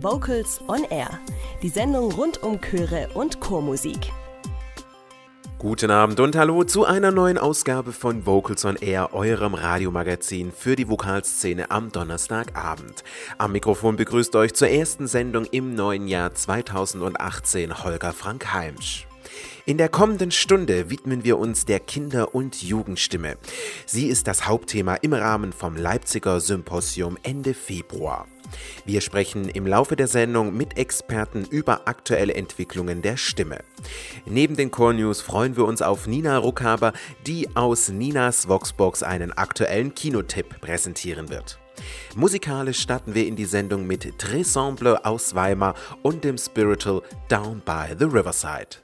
Vocals on Air, die Sendung rund um Chöre und Chormusik. Guten Abend und hallo zu einer neuen Ausgabe von Vocals on Air, eurem Radiomagazin für die Vokalszene am Donnerstagabend. Am Mikrofon begrüßt euch zur ersten Sendung im neuen Jahr 2018 Holger Frank Heimsch. In der kommenden Stunde widmen wir uns der Kinder- und Jugendstimme. Sie ist das Hauptthema im Rahmen vom Leipziger Symposium Ende Februar. Wir sprechen im Laufe der Sendung mit Experten über aktuelle Entwicklungen der Stimme. Neben den Core News freuen wir uns auf Nina Ruckhaber, die aus Ninas Voxbox einen aktuellen Kinotipp präsentieren wird. Musikalisch starten wir in die Sendung mit Tressemble aus Weimar und dem Spiritual Down by the Riverside.